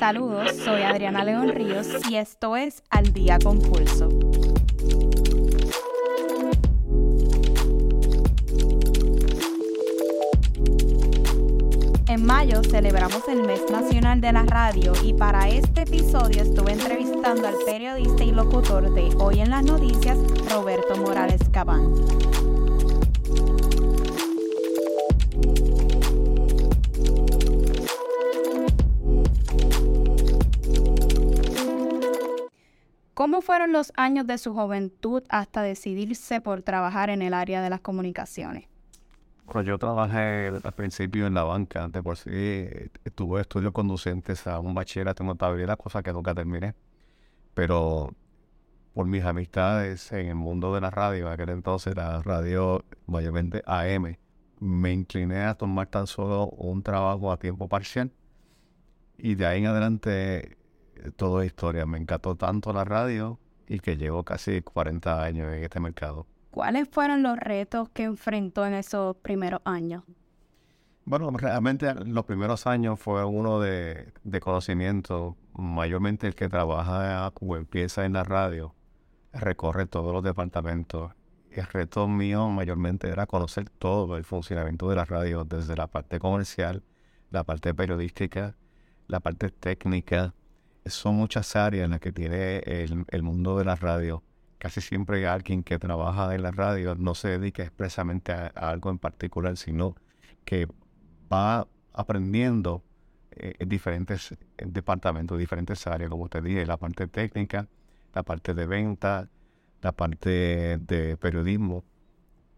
Saludos, soy Adriana León Ríos y esto es Al Día con Pulso. En mayo celebramos el Mes Nacional de la Radio y para este episodio estuve entrevistando al periodista y locutor de Hoy en las Noticias, Roberto Morales Cabán. ¿Cómo fueron los años de su juventud hasta decidirse por trabajar en el área de las comunicaciones? Bueno, yo trabajé al principio en la banca, de por sí tuve estudios conducentes a un bachillerato en contabilidad, cosa que nunca terminé. Pero por mis amistades en el mundo de la radio, en aquel entonces la radio mayormente AM, me incliné a tomar tan solo un trabajo a tiempo parcial. Y de ahí en adelante todo historia. Me encantó tanto la radio y que llevo casi 40 años en este mercado. ¿Cuáles fueron los retos que enfrentó en esos primeros años? Bueno, realmente los primeros años fue uno de, conocimiento, mayormente el que trabaja o empieza en la radio, recorre todos los departamentos. El reto mío mayormente era conocer todo el funcionamiento de la radio, desde la parte comercial, la parte periodística, la parte técnica, son muchas áreas en las que tiene el, mundo de la radio. Casi siempre hay alguien que trabaja en la radio, no se dedica expresamente a, algo en particular, sino que va aprendiendo eh, en diferentes departamentos, diferentes áreas, como te dije, la parte técnica, la parte de venta, la parte de periodismo,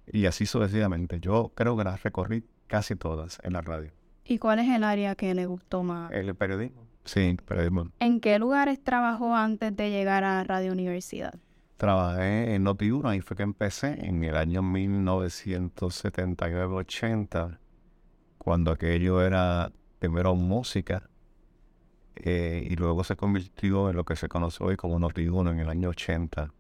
y así sucesivamente. Yo creo que las recorrí casi todas en la radio. ¿Y cuál es el área que le gustó más? El periodismo. Sí, periodismo. ¿En qué lugares trabajó antes de llegar a Radio Universidad? Trabajé en Noti1, ahí fue que empecé en el año 1979-80, cuando aquello era primero música eh, y luego se convirtió en lo que se conoce hoy como Noti1 en el año 80.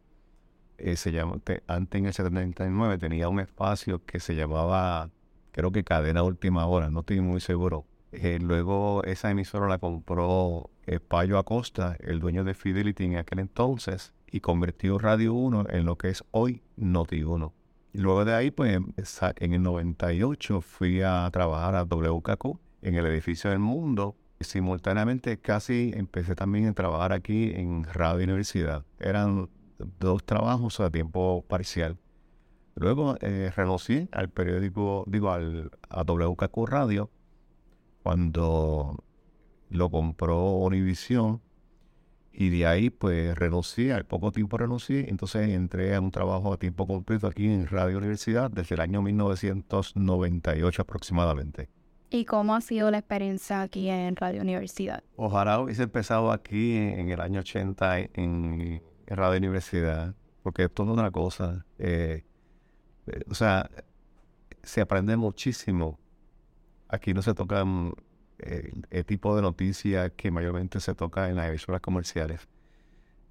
Eh, se antes en el 79 tenía un espacio que se llamaba, creo que Cadena Última Hora, no estoy muy seguro, eh, luego esa emisora la compró eh, Payo Acosta, el dueño de Fidelity en aquel entonces, y convirtió Radio 1 en lo que es hoy Noti 1. Y luego de ahí, pues en el 98 fui a trabajar a WKQ en el edificio del Mundo. Simultáneamente casi empecé también a trabajar aquí en Radio Universidad. Eran dos trabajos a tiempo parcial. Luego eh, renuncié al periódico, digo, al, a WKQ Radio cuando lo compró Univision y de ahí pues renuncié, al poco tiempo renuncié, entonces entré a un trabajo a tiempo completo aquí en Radio Universidad desde el año 1998 aproximadamente. ¿Y cómo ha sido la experiencia aquí en Radio Universidad? Ojalá hubiese empezado aquí en, el año 80 en, Radio Universidad, porque es toda una cosa. Eh, eh, o sea, se aprende muchísimo Aquí no se tocan eh, el tipo de noticias que mayormente se toca en las emisoras comerciales.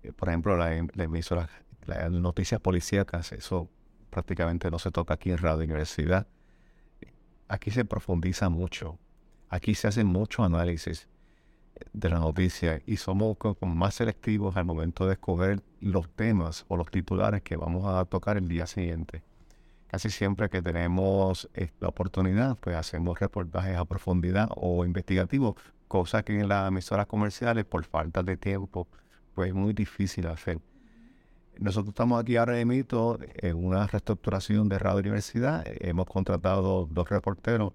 Eh, por ejemplo, la, emisora, las noticias policíacas, eso prácticamente no se toca aquí en Radio Universidad. Aquí se profundiza mucho. Aquí se hace mucho análisis de la noticia y somos más selectivos al momento de escoger los temas o los titulares que vamos a tocar el día siguiente. Casi siempre que tenemos la oportunidad, pues hacemos reportajes a profundidad o investigativos, cosa que en las emisoras comerciales, por falta de tiempo, pues es muy difícil hacer. Nosotros estamos aquí ahora mito en una reestructuración de Radio Universidad. Hemos contratado dos reporteros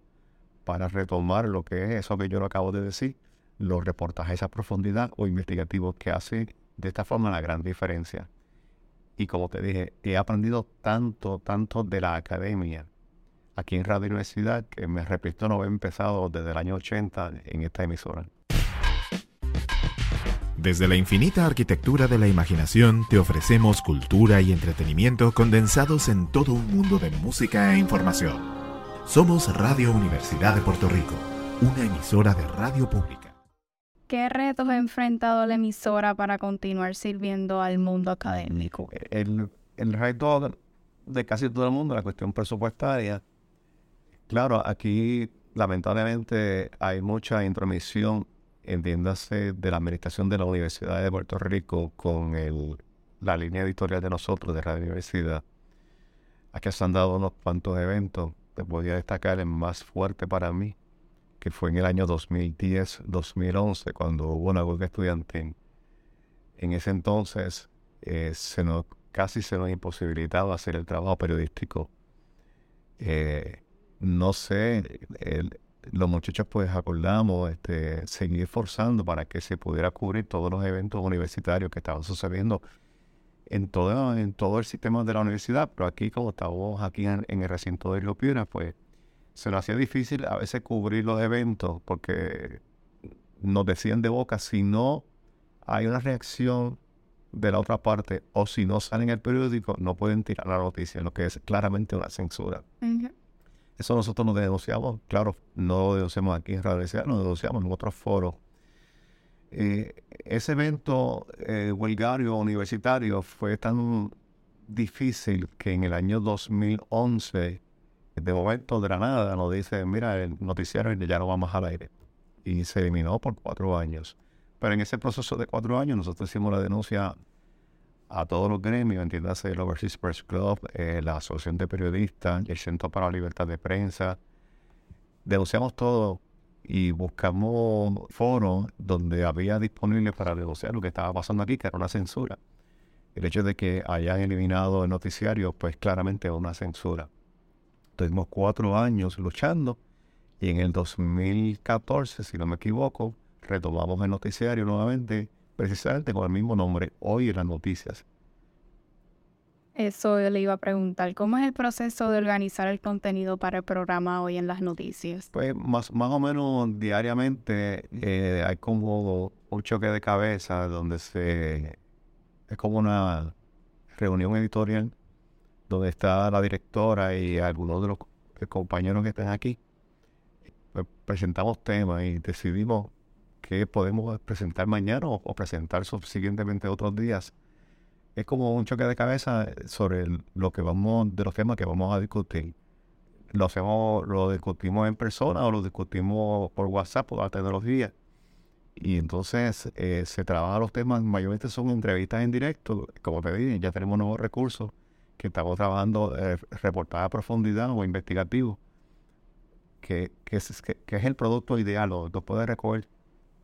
para retomar lo que es eso que yo lo acabo de decir, los reportajes a profundidad o investigativos que hacen de esta forma la gran diferencia. Y como te dije, he aprendido tanto, tanto de la academia aquí en Radio Universidad que me repito no he empezado desde el año 80 en esta emisora. Desde la infinita arquitectura de la imaginación te ofrecemos cultura y entretenimiento condensados en todo un mundo de música e información. Somos Radio Universidad de Puerto Rico, una emisora de radio pública. ¿Qué retos ha enfrentado la emisora para continuar sirviendo al mundo académico? El, reto de casi todo el mundo, la cuestión presupuestaria. Claro, aquí lamentablemente hay mucha intromisión entiéndase, de la administración de la Universidad de Puerto Rico con el, la línea editorial de nosotros, de Radio Universidad. Aquí se han dado unos cuantos eventos. Te podría destacar el más fuerte para mí, que fue en el año 2010-2011, cuando hubo una huelga estudiantil. En ese entonces eh, se nos, casi se nos imposibilitaba hacer el trabajo periodístico. Eh, no sé, los muchachos pues acordamos este, seguir esforzando para que se pudiera cubrir todos los eventos universitarios que estaban sucediendo en todo, el sistema de la universidad, pero aquí como estábamos aquí en, el recinto de Río Piedra, pues se nos hacía difícil a veces cubrir los eventos porque nos decían de boca si no hay una reacción de la otra parte o si no sale en el periódico no pueden tirar la noticia, lo que es claramente una censura. Eso nosotros nos denunciamos, claro, no lo denunciamos aquí en Radio lo denunciamos en otros foros. Eh, ese evento eh, huelgario universitario fue tan difícil que en el año 2011, de momento de la nada, nos dice, mira, el noticiario ya no vamos al aire. Y se eliminó por cuatro años. Pero en ese proceso de cuatro años nosotros hicimos la denuncia a todos los gremios, entiéndase el Overseas Press Club, eh, la Asociación de Periodistas, el Centro para la Libertad de Prensa. Denunciamos todo y buscamos foros donde había disponible para denunciar lo que estaba pasando aquí, que era una censura. El hecho de que hayan eliminado el noticiario, pues claramente es una censura. Tuvimos cuatro años luchando y en el 2014, si no me equivoco, retomamos el noticiario nuevamente precisamente con el mismo nombre, hoy en las noticias. Eso le iba a preguntar, ¿cómo es el proceso de organizar el contenido para el programa hoy en las noticias? Pues más, más o menos diariamente eh, hay como un choque de cabeza donde se... es como una reunión editorial donde está la directora y algunos de los compañeros que están aquí. Pues presentamos temas y decidimos que podemos presentar mañana o, presentar subsiguientemente otros días. Es como un choque de cabeza sobre lo que vamos, de los temas que vamos a discutir. Lo hacemos, lo discutimos en persona o lo discutimos por WhatsApp o la tecnología. Y entonces eh, se trabajan los temas, mayormente son entrevistas en directo. Como te dije, ya tenemos nuevos recursos que estamos trabajando, eh, reportaje a profundidad o investigativo, que, que, es, que, es el producto ideal, lo, lo puede recoger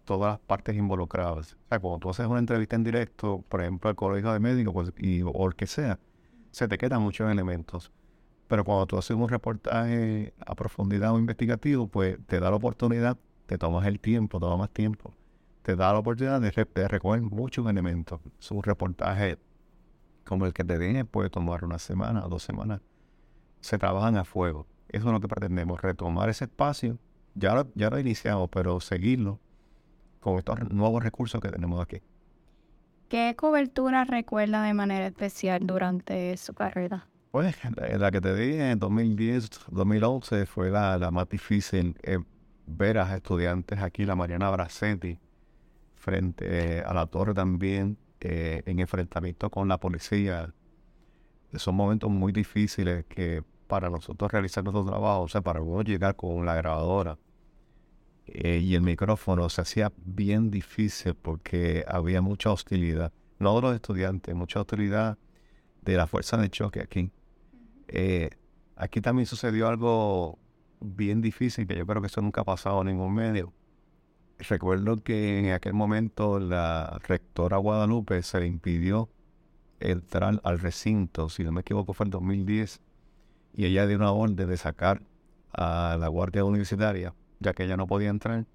todas las partes involucradas. O sea, cuando tú haces una entrevista en directo, por ejemplo, al colegio de médicos pues, y, o el que sea, se te quedan muchos elementos. Pero cuando tú haces un reportaje a profundidad o investigativo, pues te da la oportunidad, te tomas el tiempo, toma más tiempo, te da la oportunidad de, recoger muchos elementos. Es un reportaje como el que te dije puede tomar una semana o dos semanas. Se trabajan a fuego. Eso es lo que pretendemos, retomar ese espacio. Ya ya lo iniciamos, pero seguirlo con estos nuevos recursos que tenemos aquí. ¿Qué cobertura recuerda de manera especial durante su carrera? Pues la, que te dije en 2010, 2011 fue la, más difícil. Eh, ver a estudiantes aquí, la Mariana Bracetti, frente eh, a la torre también, eh, en enfrentamiento con la policía. Son momentos muy difíciles que para nosotros realizar nuestro trabajo, o sea, para uno llegar con la grabadora eh, y el micrófono se hacía bien difícil porque había mucha hostilidad, no de los estudiantes, mucha hostilidad de la fuerza de choque aquí. Eh, aquí también sucedió algo bien difícil, que yo creo que eso nunca ha pasado en ningún medio. Recuerdo que en aquel momento la rectora Guadalupe se le impidió entrar al recinto, si no me equivoco fue en 2010, y ella dio una orden de sacar a la guardia universitaria ya que ella no podía entrar,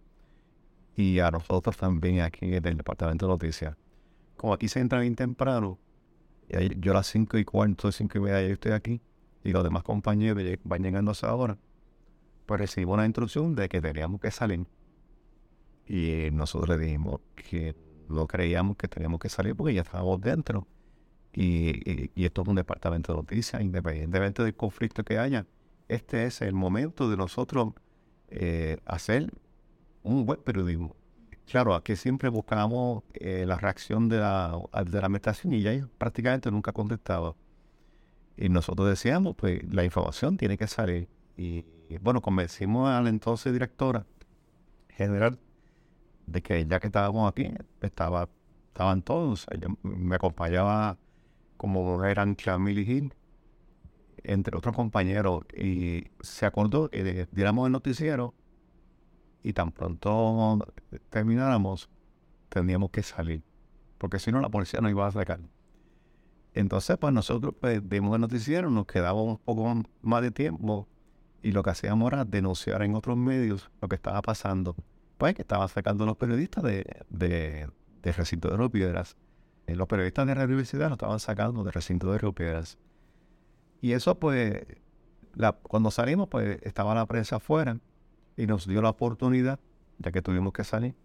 y a nosotros también aquí en el departamento de noticias. Como aquí se entra bien temprano, yo a las cinco y cuarto, cinco y media ya estoy aquí, y los demás compañeros van llegando a esa hora, pues recibimos una instrucción de que teníamos que salir. Y nosotros dijimos que no creíamos que teníamos que salir porque ya estábamos dentro. Y, y, esto es un departamento de noticias, independientemente del conflicto que haya. Este es el momento de nosotros eh, hacer un buen periodismo. Claro, aquí siempre buscamos eh, la reacción de la, de la administración y ya prácticamente nunca contestaba. Y nosotros decíamos, pues la información tiene que salir. Y, bueno, convencimos a la entonces directora general de que ya que estábamos aquí, estaba, estaban todos. me acompañaba como eran Camille Hill, entre otros compañeros, y se acordó que diéramos el noticiero y tan pronto termináramos, teníamos que salir, porque si no la policía nos iba a sacar. Entonces, pues nosotros pues, dimos el noticiero, nos quedaba un poco más de tiempo y lo que hacíamos era denunciar en otros medios lo que estaba pasando. Pues que estaban sacando los periodistas de, de, recinto de Río Piedras. Eh, los periodistas de la universidad lo estaban sacando de recinto de Río Piedras. Y eso pues, cuando salimos pues estaba la prensa afuera y nos dio la oportunidad, ya que tuvimos que salir,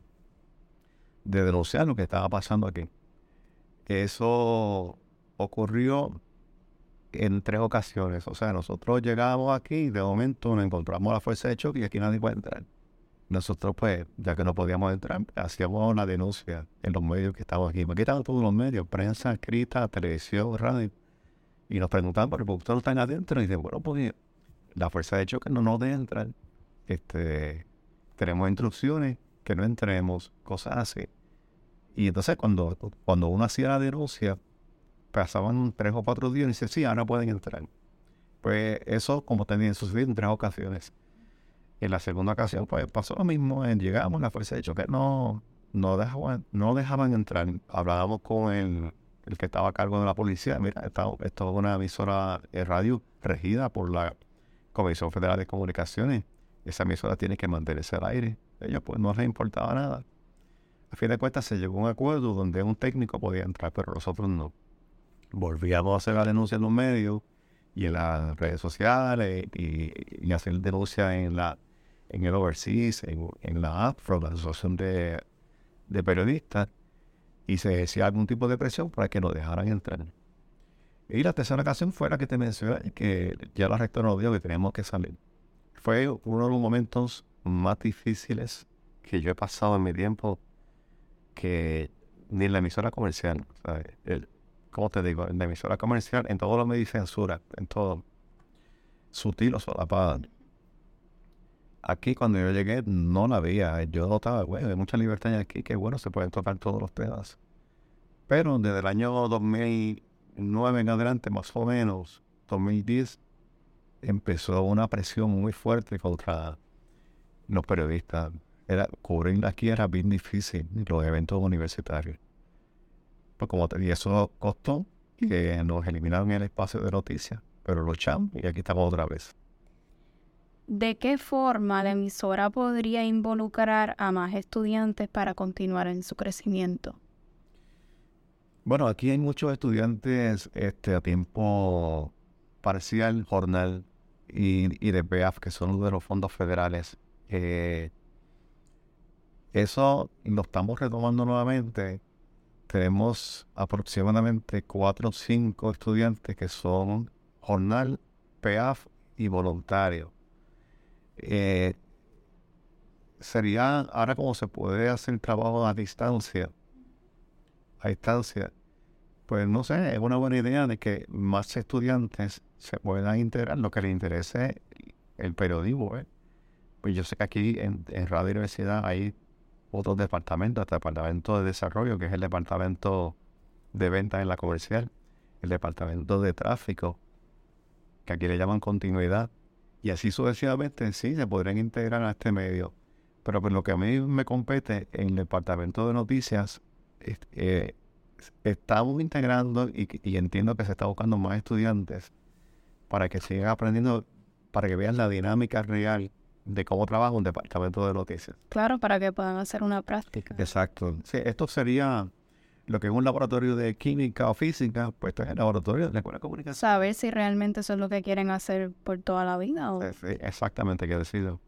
de denunciar lo que estaba pasando aquí. Eso ocurrió en tres ocasiones. O sea, nosotros llegamos aquí y de momento nos encontramos la fuerza de choque y aquí nadie puede entrar. Nosotros, pues, ya que no podíamos entrar, hacíamos la denuncia en los medios que estaban aquí. Aquí estaban todos los medios, prensa, escrita, televisión, radio. Y nos preguntaban, ¿por qué ustedes no adentro? Y dicen, bueno, pues la fuerza de choque no nos deja entrar. Este, tenemos instrucciones que no entremos, cosas así. Y entonces cuando, cuando uno hacía la denuncia, pasaban tres o cuatro días y dice, sí, ahora pueden entrar. Pues eso, como tenía sucedido en tres ocasiones. En la segunda ocasión, pues pasó lo mismo. llegamos, la fuerza de choque no, no, dejaban, no dejaban entrar. Hablábamos con el, el que estaba a cargo de la policía. Mira, esto, es una emisora de radio regida por la Comisión Federal de Comunicaciones. Esa emisora tiene que mantenerse al aire. Ellos pues no les importaba nada. A fin de cuentas se llegó a un acuerdo donde un técnico podía entrar, pero nosotros no volvíamos a hacer la denuncia en los medios y en las redes sociales y, hacer denuncia en la en el Overseas, en, la APRO, la Asociación de, Periodistas, y se decía algún tipo de presión para que nos dejaran entrar. Y la tercera ocasión fue la que te mencioné, que ya la rectora nos dijo que teníamos que salir. Fue uno de los momentos más difíciles que yo he pasado en mi tiempo que ni en la emisora comercial. El, ¿cómo te digo? En la emisora comercial, en todo lo me dice censura, en todo. Sutil o solapada. Aquí cuando yo llegué no la había. Yo notaba, güey, hay mucha libertad aquí, que bueno, se pueden tocar todos los temas. Pero desde el año 2009 en adelante, más o menos, 2010, empezó una presión muy fuerte contra los periodistas. Era, cubrir aquí era bien difícil, los eventos universitarios. Pues te dije, eso costó que nos eliminaron el espacio de noticias, pero luchamos y aquí estamos otra vez. ¿De qué forma la emisora podría involucrar a más estudiantes para continuar en su crecimiento? Bueno, aquí hay muchos estudiantes este, a tiempo parcial, jornal y, de PEAF, que son de los fondos federales. Eh, eso lo estamos retomando nuevamente tenemos aproximadamente cuatro o cinco estudiantes que son jornal, PEAF y voluntario. Eh, sería, ahora como se puede hacer trabajo a distancia, a distancia, pues no sé, es una buena idea de que más estudiantes se puedan integrar lo que les interese el periodismo. ¿eh? Pues yo sé que aquí en, en Radio Universidad hay otros departamentos, el departamento de desarrollo, que es el departamento de ventas en la comercial, el departamento de tráfico, que aquí le llaman continuidad, y así sucesivamente sí se podrían integrar a este medio. Pero por lo que a mí me compete en el departamento de noticias, eh, estamos integrando y, y, entiendo que se está buscando más estudiantes para que sigan aprendiendo, para que vean la dinámica real de cómo trabaja un departamento de noticias. Claro, para que puedan hacer una práctica. Exacto. Sí, esto sería lo que es un laboratorio de química o física, pues esto es el laboratorio de la escuela de comunicación. Saber si realmente eso es lo que quieren hacer por toda la vida. ¿o? Exactamente, que decido.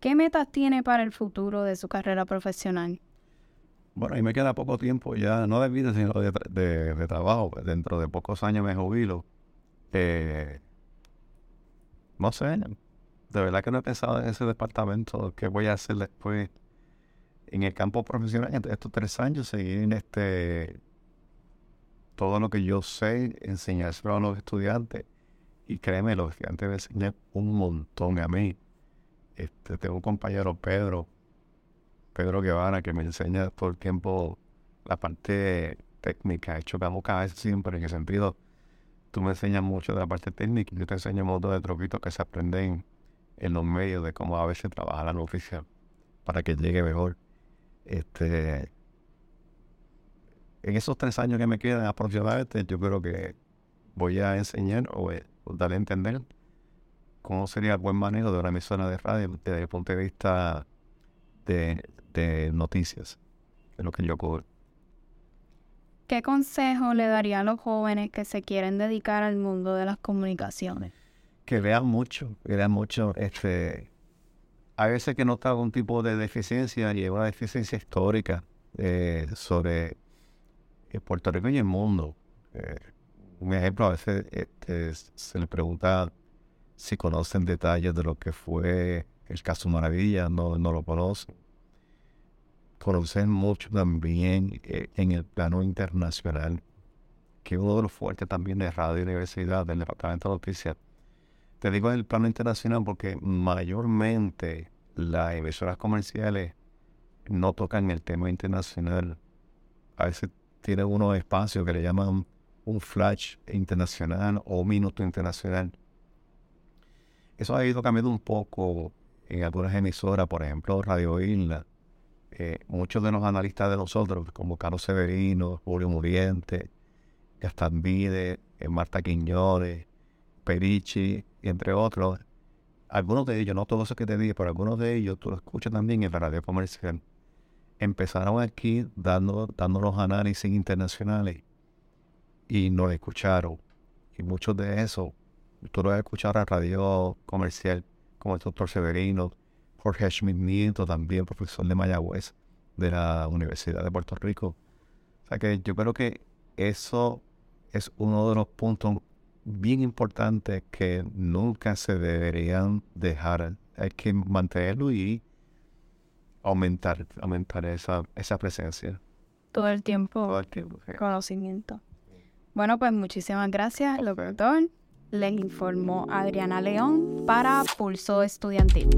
¿Qué metas tiene para el futuro de su carrera profesional? Bueno, y me queda poco tiempo ya, no de vida, sino de, de, trabajo. Pues dentro de pocos años me jubilo. Eh, no sé, de verdad que no he pensado en ese departamento, qué voy a hacer después en el campo profesional, estos tres años, seguir este todo lo que yo sé, enseñárselo a los estudiantes. Y créeme, los estudiantes me enseñan un montón a mí. Este, tengo un compañero, Pedro, Pedro Guevara, que me enseña todo el tiempo la parte técnica. Chocamos vez siempre en el sentido, tú me enseñas mucho de la parte técnica y yo te enseño un montón de truquitos que se aprenden en los medios de cómo a veces trabaja la noticia para que llegue mejor. Este, en esos tres años que me quedan aproximadamente, yo creo que voy a enseñar o, eh, darle a entender cómo sería el buen manejo de una emisora de radio desde el punto de vista de, de noticias, de lo que yo cubro. ¿Qué consejo le daría a los jóvenes que se quieren dedicar al mundo de las comunicaciones? Que vean mucho, que vean mucho. Este, a veces que nota algún tipo de deficiencia y es una deficiencia histórica eh, sobre eh, Puerto Rico y el mundo. Eh, un ejemplo, a veces este, se les pregunta si conocen detalles de lo que fue el caso Maravilla, no, no lo conocen. Conocen mucho también en el plano internacional, que uno de los fuertes también de Radio Universidad, del Departamento de Noticias. Te digo en el plano internacional porque mayormente las emisoras comerciales no tocan el tema internacional. A veces tiene unos espacios que le llaman un flash internacional o un minuto internacional. Eso ha ido cambiando un poco en algunas emisoras, por ejemplo Radio Isla. Eh, muchos de los analistas de nosotros, como Carlos Severino, Julio Muriente, Gastan Vide, eh, Marta Quiñones, Perichi, entre otros, algunos de ellos, no todos esos que te dije, pero algunos de ellos tú lo escuchas también en la radio comercial empezaron aquí dando, dando los análisis internacionales y nos escucharon. Y muchos de esos, tú lo vas a escuchar a radio comercial, como el doctor Severino, Jorge Schmidt Nieto, también profesor de Mayagüez, de la Universidad de Puerto Rico. O sea que yo creo que eso es uno de los puntos bien importantes que nunca se deberían dejar. Hay que mantenerlo y aumentar, aumentar esa, esa presencia. Todo el tiempo. Todo el tiempo. Conocimiento. Bueno, pues muchísimas gracias, doctor. Les informó Adriana León para Pulso Estudiantil.